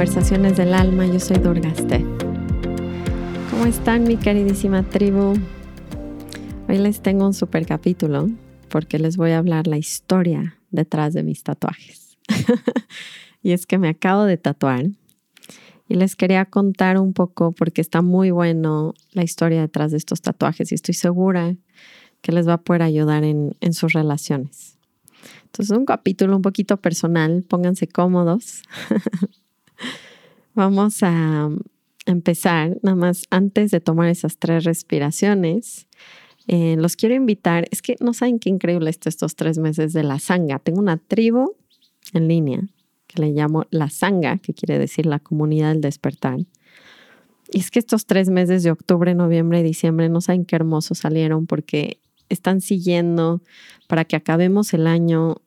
Conversaciones del Alma, yo soy Durgaste. ¿Cómo están mi queridísima tribu? Hoy les tengo un super capítulo porque les voy a hablar la historia detrás de mis tatuajes. y es que me acabo de tatuar y les quería contar un poco porque está muy bueno la historia detrás de estos tatuajes y estoy segura que les va a poder ayudar en, en sus relaciones. Entonces, un capítulo un poquito personal, pónganse cómodos. Vamos a empezar, nada más antes de tomar esas tres respiraciones. Eh, los quiero invitar, es que no saben qué increíble está estos tres meses de la sanga. Tengo una tribu en línea que le llamo la sanga, que quiere decir la comunidad del despertar. Y es que estos tres meses de octubre, noviembre y diciembre, no saben qué hermosos salieron porque están siguiendo para que acabemos el año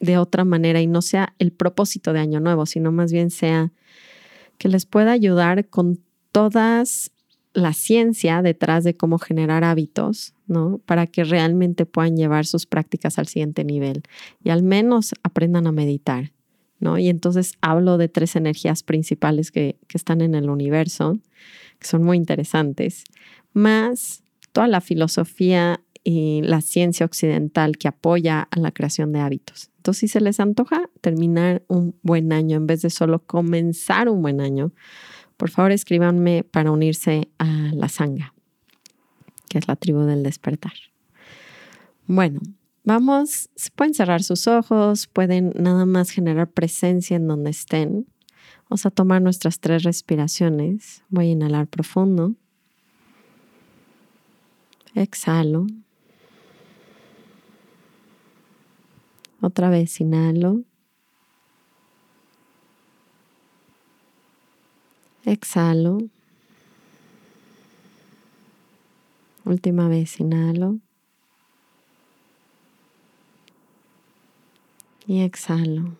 de otra manera y no sea el propósito de año nuevo, sino más bien sea que les pueda ayudar con todas la ciencia detrás de cómo generar hábitos, ¿no? Para que realmente puedan llevar sus prácticas al siguiente nivel y al menos aprendan a meditar, ¿no? Y entonces hablo de tres energías principales que, que están en el universo, que son muy interesantes, más toda la filosofía y la ciencia occidental que apoya a la creación de hábitos. Entonces, si se les antoja terminar un buen año en vez de solo comenzar un buen año, por favor escríbanme para unirse a la sanga, que es la tribu del despertar. Bueno, vamos, pueden cerrar sus ojos, pueden nada más generar presencia en donde estén. Vamos a tomar nuestras tres respiraciones. Voy a inhalar profundo. Exhalo. Otra vez inhalo. Exhalo. Última vez inhalo. Y exhalo.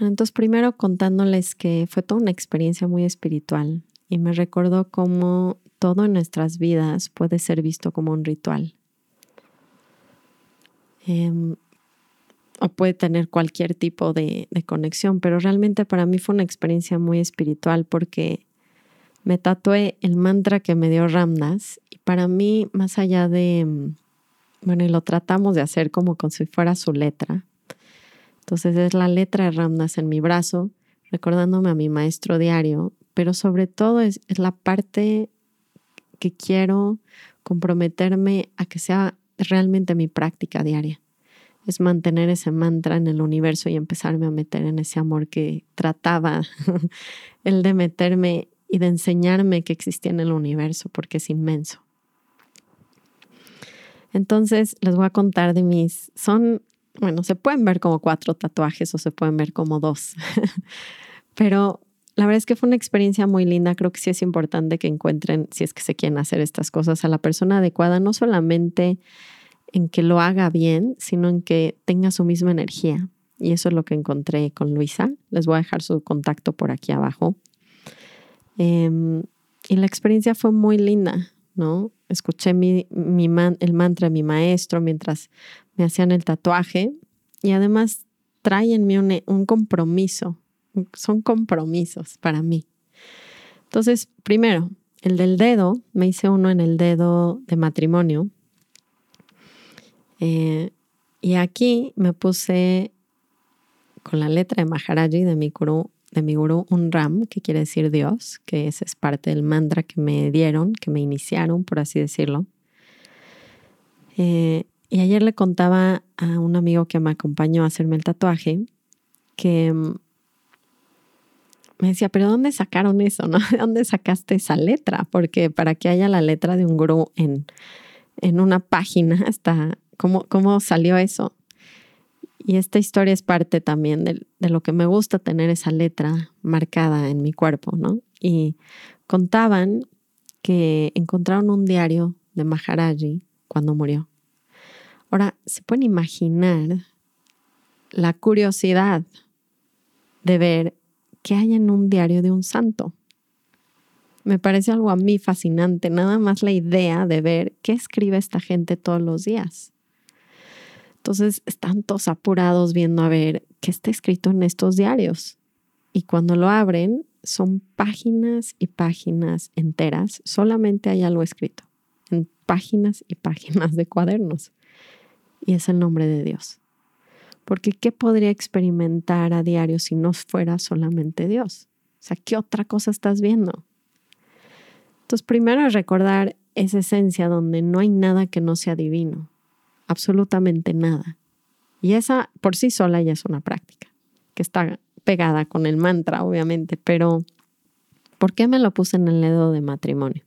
Entonces, primero contándoles que fue toda una experiencia muy espiritual y me recordó cómo todo en nuestras vidas puede ser visto como un ritual. Em, o puede tener cualquier tipo de, conexión, pero realmente para mí fue una experiencia muy espiritual porque me tatué el mantra que me dio Ramdas y para mí, más allá de, em, bueno, y lo tratamos de hacer como, como si fuera su letra. Entonces es la letra de Ramdas en mi brazo, recordándome a mi maestro diario, pero sobre todo es, es la parte que quiero comprometerme a que sea realmente mi práctica diaria. Es mantener ese mantra en el universo y empezarme a meter en ese amor que trataba, el de meterme y de enseñarme que existía en el universo, porque es inmenso. Entonces les voy a contar de mis, son, bueno, se pueden ver como cuatro tatuajes o se pueden ver como dos, pero la verdad es que fue una experiencia muy linda. Creo que sí es importante que encuentren, si es que se quieren hacer estas cosas, a la persona adecuada, no solamente en que lo haga bien, sino en que tenga su misma energía. Y eso es lo que encontré con Luisa. Les voy a dejar su contacto por aquí abajo. Em, y la experiencia fue muy linda, ¿no? Escuché mi, el mantra de mi maestro mientras me hacían el tatuaje y además trae en mí un compromiso son compromisos para mí. Entonces, primero, el del dedo, me hice uno en el dedo de matrimonio. Eh, y aquí me puse con la letra de Maharaji de mi gurú, de mi gurú un ram, que quiere decir Dios, que ese es parte del mantra que me dieron, que me iniciaron, por así decirlo. Eh, y ayer le contaba a un amigo que me acompañó a hacerme el tatuaje que mm, me decía, pero ¿dónde sacaron eso? ¿no? ¿De dónde sacaste esa letra? Porque para que haya la letra de un gurú en, en una página, hasta ¿cómo, cómo salió eso. Y esta historia es parte también de, de, lo que me gusta tener esa letra marcada en mi cuerpo, ¿no? Y contaban que encontraron un diario de Maharaji cuando murió. Ahora, ¿se pueden imaginar la curiosidad de ver ¿qué hay en un diario de un santo? Me parece algo a mí fascinante, nada más la idea de ver qué escribe esta gente todos los días. Entonces están todos apurados viendo a ver qué está escrito en estos diarios. Y cuando lo abren, son páginas y páginas enteras, solamente hay algo escrito, en páginas y páginas de cuadernos. Y es el nombre de Dios. Porque ¿qué podría experimentar a diario si no fuera solamente Dios? O sea, ¿qué otra cosa estás viendo? Entonces, primero es recordar esa esencia donde no hay nada que no sea divino absolutamente nada. Y esa por sí sola ya es una práctica, que está pegada con el mantra, obviamente, pero ¿por qué me lo puse en el dedo de matrimonio?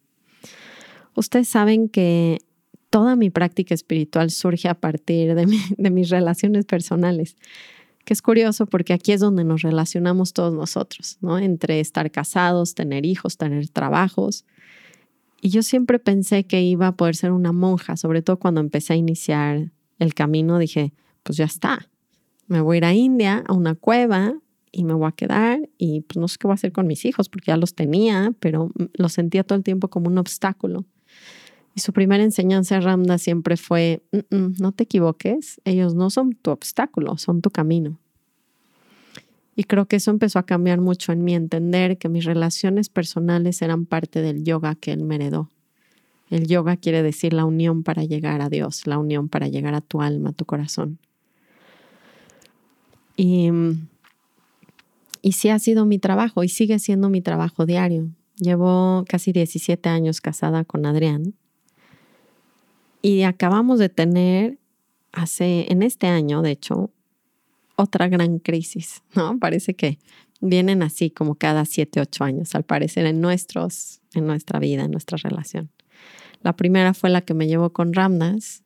Ustedes saben que toda mi práctica espiritual surge a partir de, mis relaciones personales, que es curioso porque aquí es donde nos relacionamos todos nosotros, ¿no? Entre estar casados, tener hijos, tener trabajos, y yo siempre pensé que iba a poder ser una monja, sobre todo cuando empecé a iniciar el camino, dije, pues ya está, me voy a ir a India, a una cueva y me voy a quedar y pues no sé qué voy a hacer con mis hijos porque ya los tenía, pero los sentía todo el tiempo como un obstáculo. Y su primera enseñanza Ramda siempre fue, no te equivoques, ellos no son tu obstáculo, son tu camino. Y creo que eso empezó a cambiar mucho en mí, entender que mis relaciones personales eran parte del yoga que él me heredó. El yoga quiere decir la unión para llegar a Dios, la unión para llegar a tu alma, a tu corazón. Y, y sí ha sido mi trabajo y sigue siendo mi trabajo diario. Llevo casi 17 años casada con Adrián y acabamos de tener hace, en este año, de hecho, otra gran crisis, ¿no? Parece que vienen así como cada siete, ocho años, al parecer, en, nuestros, en nuestra vida, en nuestra relación. La primera fue la que me llevó con Ramdas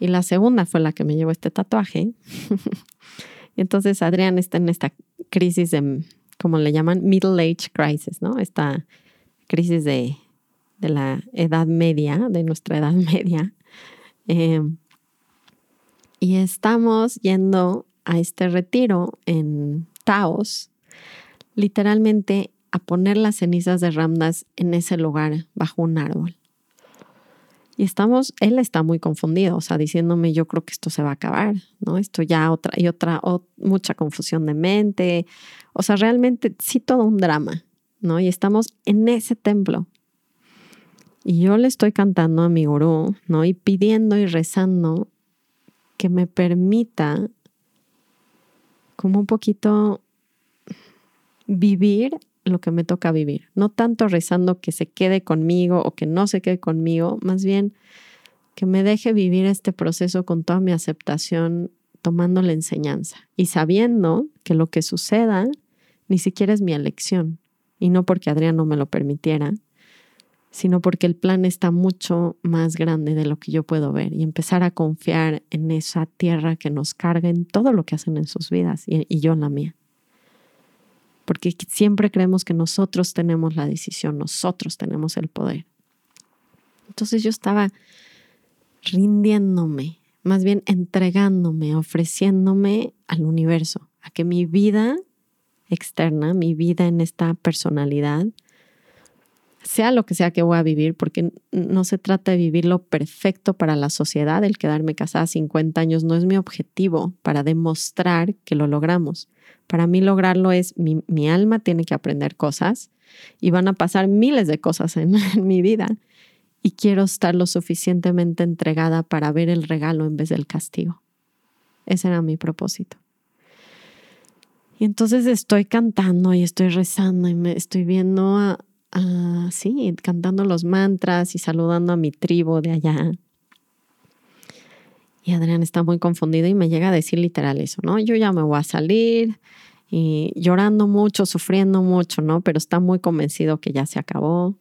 y la segunda fue la que me llevó este tatuaje. y entonces Adrián está en esta crisis de, como le llaman, middle age crisis, ¿no? Esta crisis de, de la edad media, de nuestra edad media. Eh, y estamos yendo a este retiro en Taos, literalmente a poner las cenizas de Ramdas en ese lugar, bajo un árbol. Y estamos, él está muy confundido, o sea, diciéndome, yo creo que esto se va a acabar, ¿no? Esto ya otra, y otra, mucha confusión de mente, o sea, realmente sí todo un drama, ¿no? Y estamos en ese templo. Y yo le estoy cantando a mi gurú, ¿no? Y pidiendo y rezando que me permita como un poquito vivir lo que me toca vivir. No tanto rezando que se quede conmigo o que no se quede conmigo, más bien que me deje vivir este proceso con toda mi aceptación, tomando la enseñanza y sabiendo que lo que suceda ni siquiera es mi elección. Y no porque Adrián no me lo permitiera, sino porque el plan está mucho más grande de lo que yo puedo ver y empezar a confiar en esa tierra que nos carga en todo lo que hacen en sus vidas y, yo en la mía. Porque siempre creemos que nosotros tenemos la decisión, nosotros tenemos el poder. Entonces yo estaba rindiéndome, más bien entregándome, ofreciéndome al universo, a que mi vida externa, mi vida en esta personalidad, sea lo que sea que voy a vivir, porque no se trata de vivir lo perfecto para la sociedad, el quedarme casada a 50 años no es mi objetivo para demostrar que lo logramos. Para mí lograrlo es mi, mi alma tiene que aprender cosas y van a pasar miles de cosas en, en mi vida y quiero estar lo suficientemente entregada para ver el regalo en vez del castigo. Ese era mi propósito. Y entonces estoy cantando y estoy rezando y me estoy viendo a, Ah, sí, cantando los mantras y saludando a mi tribu de allá. Y Adrián está muy confundido y me llega a decir literal eso, ¿no? Yo ya me voy a salir y llorando mucho, sufriendo mucho, ¿no? Pero está muy convencido que ya se acabó.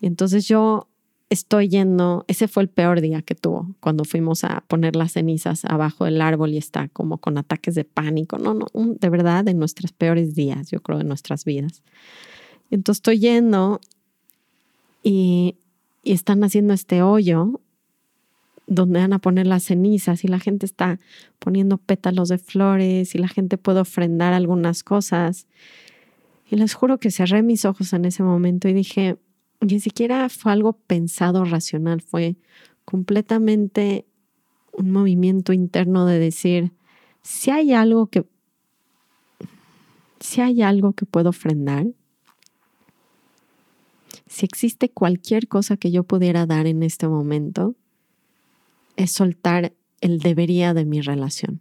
Y entonces yo estoy yendo, ese fue el peor día que tuvo, cuando fuimos a poner las cenizas abajo del árbol y está como con ataques de pánico, no, no, de verdad, de nuestros peores días, yo creo, de nuestras vidas. Entonces estoy yendo y, están haciendo este hoyo donde van a poner las cenizas y la gente está poniendo pétalos de flores y la gente puede ofrendar algunas cosas. Y les juro que cerré mis ojos en ese momento y dije, ni siquiera fue algo pensado racional, fue completamente un movimiento interno de decir, si hay algo que, si hay algo que puedo ofrendar, si existe cualquier cosa que yo pudiera dar en este momento, es soltar el debería de mi relación.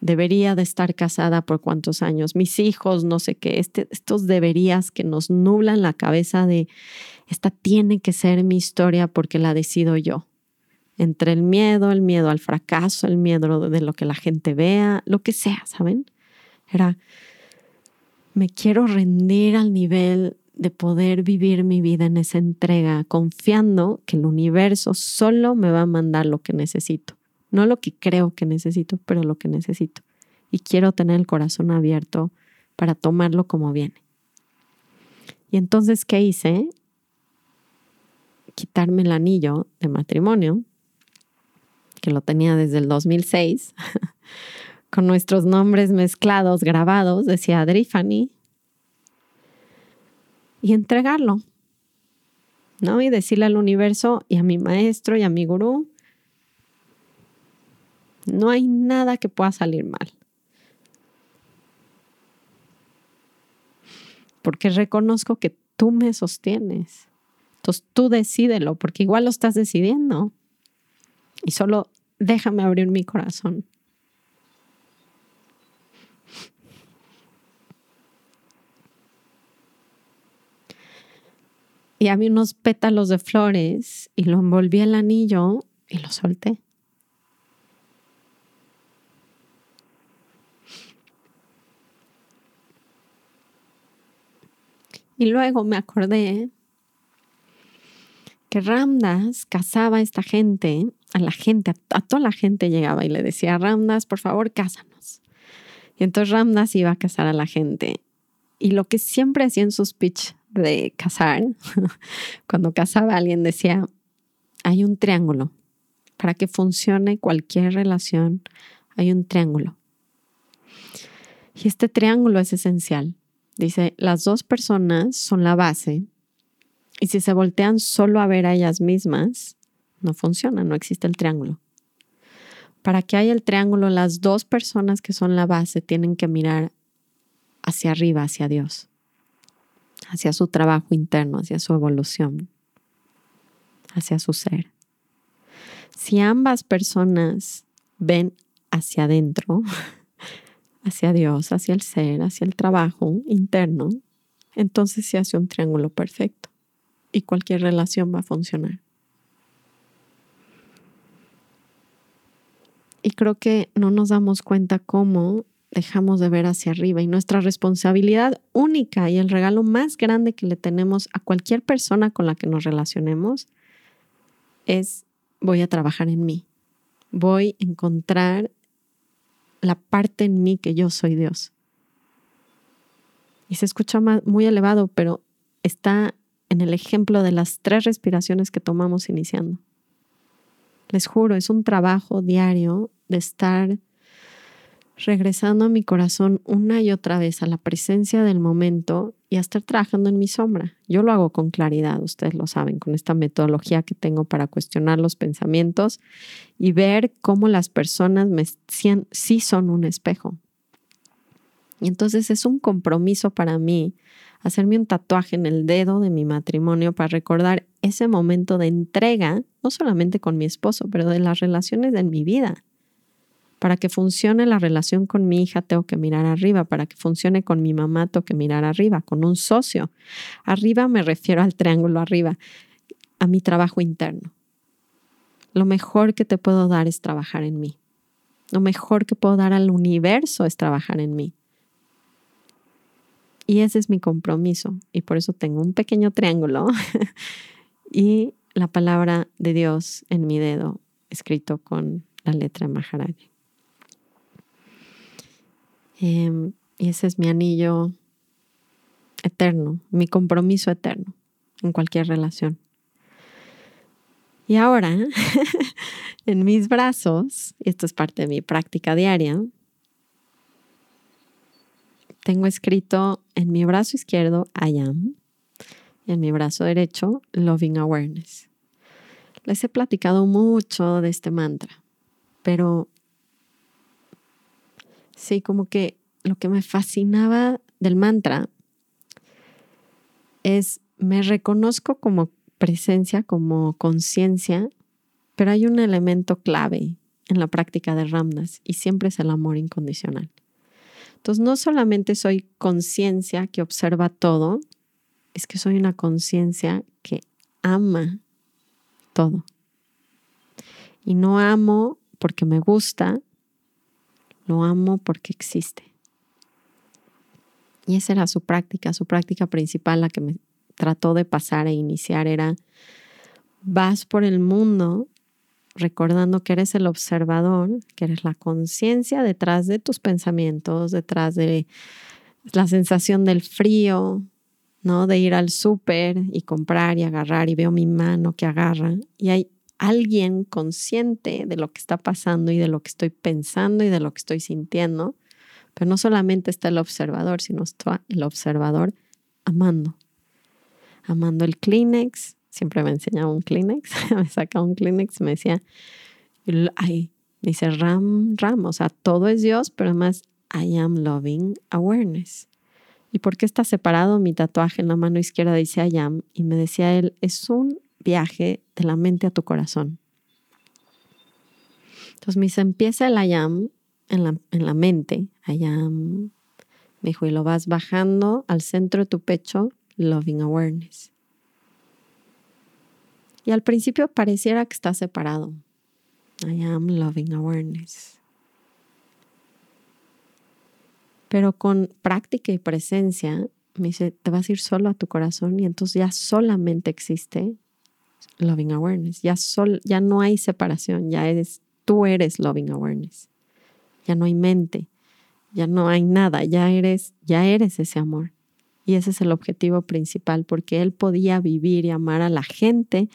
Debería de estar casada por cuántos años, mis hijos, no sé qué, este, estos deberías que nos nublan la cabeza de, esta tiene que ser mi historia porque la decido yo. Entre el miedo, el miedo al fracaso, el miedo de lo que la gente vea, lo que sea, ¿saben? Era, me quiero rendir al nivel de poder vivir mi vida en esa entrega, confiando que el universo solo me va a mandar lo que necesito. No lo que creo que necesito, pero lo que necesito. Y quiero tener el corazón abierto para tomarlo como viene. Y entonces, ¿qué hice? Quitarme el anillo de matrimonio, que lo tenía desde el 2006, con nuestros nombres mezclados, grabados, decía Adrifani, y entregarlo, ¿no? Y decirle al universo y a mi maestro y a mi gurú, no hay nada que pueda salir mal. Porque reconozco que tú me sostienes. Entonces tú decídelo, porque igual lo estás decidiendo. Y solo déjame abrir mi corazón. Y había unos pétalos de flores y lo envolví el anillo y lo solté. Y luego me acordé que Ramdas casaba a esta gente, a la gente, a, toda la gente llegaba y le decía, Ramdas, por favor, cásanos. Y entonces Ramdas iba a casar a la gente. Y lo que siempre hacía en sus pitch de casar, cuando casaba a alguien decía, hay un triángulo. Para que funcione cualquier relación, hay un triángulo. Y este triángulo es esencial. Dice, las dos personas son la base y si se voltean solo a ver a ellas mismas, no funciona, no existe el triángulo. Para que haya el triángulo, las dos personas que son la base tienen que mirar hacia arriba, hacia Dios hacia su trabajo interno, hacia su evolución, hacia su ser. Si ambas personas ven hacia adentro, hacia Dios, hacia el ser, hacia el trabajo interno, entonces se hace un triángulo perfecto y cualquier relación va a funcionar. Y creo que no nos damos cuenta cómo dejamos de ver hacia arriba y nuestra responsabilidad única y el regalo más grande que le tenemos a cualquier persona con la que nos relacionemos es voy a trabajar en mí, voy a encontrar la parte en mí que yo soy Dios. Y se escucha muy elevado, pero está en el ejemplo de las tres respiraciones que tomamos iniciando. Les juro, es un trabajo diario de estar regresando a mi corazón una y otra vez a la presencia del momento y a estar trabajando en mi sombra. Yo lo hago con claridad, ustedes lo saben, con esta metodología que tengo para cuestionar los pensamientos y ver cómo las personas me sí son un espejo. Y entonces es un compromiso para mí hacerme un tatuaje en el dedo de mi matrimonio para recordar ese momento de entrega, no solamente con mi esposo, pero de las relaciones de mi vida para que funcione la relación con mi hija tengo que mirar arriba, para que funcione con mi mamá tengo que mirar arriba, con un socio. Arriba me refiero al triángulo arriba, a mi trabajo interno. Lo mejor que te puedo dar es trabajar en mí. Lo mejor que puedo dar al universo es trabajar en mí. Y ese es mi compromiso. Y por eso tengo un pequeño triángulo y la palabra de Dios en mi dedo, escrito con la letra Maharaj. Em, y ese es mi anillo eterno, mi compromiso eterno en cualquier relación. Y ahora, en mis brazos, y esto es parte de mi práctica diaria, tengo escrito en mi brazo izquierdo I am y en mi brazo derecho Loving Awareness. Les he platicado mucho de este mantra pero sí, como que lo que me fascinaba del mantra es, me reconozco como presencia, como conciencia, pero hay un elemento clave en la práctica de Ramdas y siempre es el amor incondicional. Entonces, no solamente soy conciencia que observa todo, es que soy una conciencia que ama todo. Y no amo porque me gusta, lo amo porque existe. Y esa era su práctica, su práctica principal, la que me trató de pasar e iniciar era, vas por el mundo recordando que eres el observador, que eres la conciencia detrás de tus pensamientos, detrás de la sensación del frío, ¿no? De ir al súper y comprar y agarrar y veo mi mano que agarra y hay alguien consciente de lo que está pasando y de lo que estoy pensando y de lo que estoy sintiendo, pero no solamente está el observador, sino está el observador amando, amando el Kleenex, siempre me enseñaba un Kleenex, me sacaba un Kleenex y me decía, ay, me dice Ram, Ram, o sea, todo es Dios, pero además I am loving awareness. ¿Y por qué está separado? Mi tatuaje en la mano izquierda dice I am y me decía él, es un viaje de la mente a tu corazón. Entonces me dice, empieza el I am en la, en la mente, I am, me dijo, y lo vas bajando al centro de tu pecho, loving awareness. Y al principio pareciera que está separado. I am loving awareness. Pero con práctica y presencia, me dice, te vas a ir solo a tu corazón y entonces ya solamente existe loving awareness. Ya, sol, ya no hay separación, ya eres, tú eres loving awareness. Ya no hay mente, ya no hay nada, ya eres, ya eres ese amor. Y ese es el objetivo principal, porque él podía vivir y amar a la gente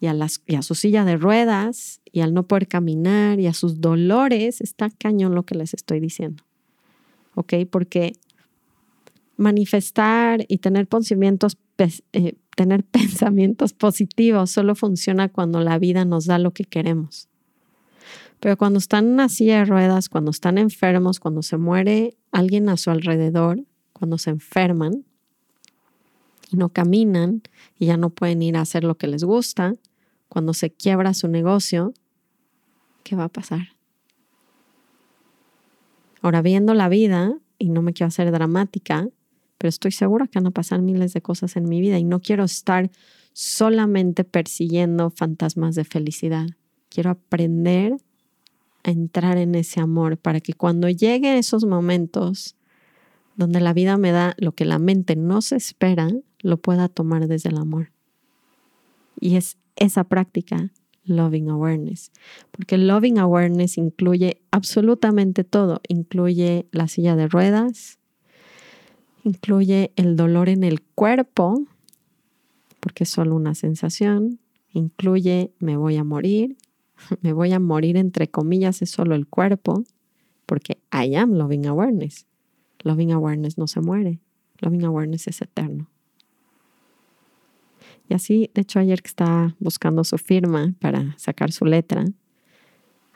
y a, las, y a su silla de ruedas y al no poder caminar y a sus dolores. Está cañón lo que les estoy diciendo. ¿Ok? Porque manifestar y tener pensamientos, eh, tener pensamientos positivos solo funciona cuando la vida nos da lo que queremos. Pero cuando están en una silla de ruedas, cuando están enfermos, cuando se muere alguien a su alrededor, cuando se enferman y no caminan y ya no pueden ir a hacer lo que les gusta, cuando se quiebra su negocio, ¿qué va a pasar? Ahora viendo la vida, y no me quiero hacer dramática, pero estoy segura que van a pasar miles de cosas en mi vida y no quiero estar solamente persiguiendo fantasmas de felicidad. Quiero aprender a entrar en ese amor para que cuando lleguen esos momentos donde la vida me da lo que la mente no se espera, lo pueda tomar desde el amor. Y es esa práctica, loving awareness, porque loving awareness incluye absolutamente todo, incluye la silla de ruedas, incluye el dolor en el cuerpo, porque es solo una sensación, incluye me voy a morir, me voy a morir entre comillas es solo el cuerpo, porque I am loving awareness. Loving awareness no se muere. Loving awareness es eterno. Y así, de hecho, ayer que estaba buscando su firma para sacar su letra,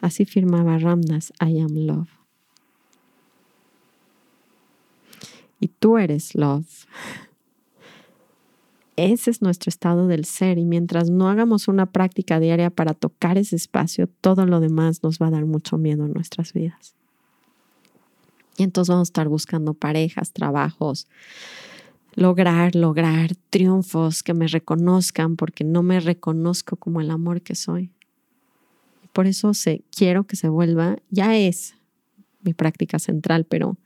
así firmaba Ramdas, I am love. Y tú eres love. Ese es nuestro estado del ser y mientras no hagamos una práctica diaria para tocar ese espacio, todo lo demás nos va a dar mucho miedo en nuestras vidas. Y entonces vamos a estar buscando parejas, trabajos, lograr, lograr triunfos que me reconozcan porque no me reconozco como el amor que soy. Por eso sé, quiero que se vuelva, ya es mi práctica central, pero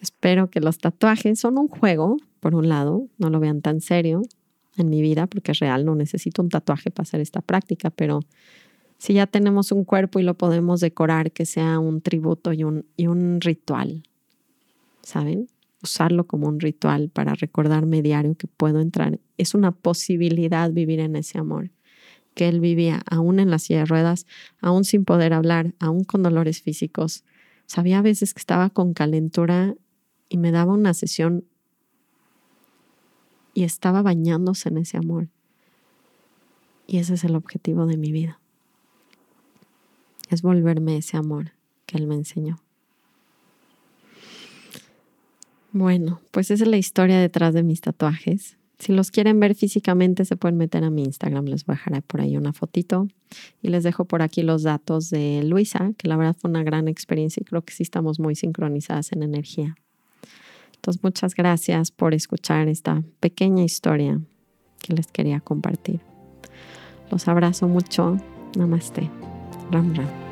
espero que los tatuajes son un juego, por un lado, no lo vean tan serio en mi vida porque es real, no necesito un tatuaje para hacer esta práctica, pero si ya tenemos un cuerpo y lo podemos decorar, que sea un tributo y un, y un ritual, ¿saben? Usarlo como un ritual para recordarme diario que puedo entrar. Es una posibilidad vivir en ese amor que él vivía, aún en la silla de ruedas, aún sin poder hablar, aún con dolores físicos. Sabía a veces que estaba con calentura y me daba una sesión y estaba bañándose en ese amor. Y ese es el objetivo de mi vida es volverme ese amor que Él me enseñó. Bueno, pues esa es la historia detrás de mis tatuajes. Si los quieren ver físicamente, se pueden meter a mi Instagram. Les dejar por ahí una fotito. Y les dejo por aquí los datos de Luisa, que la verdad fue una gran experiencia y creo que sí estamos muy sincronizadas en energía. Entonces, muchas gracias por escuchar esta pequeña historia que les quería compartir. Los abrazo mucho. Namaste. Ram Ram.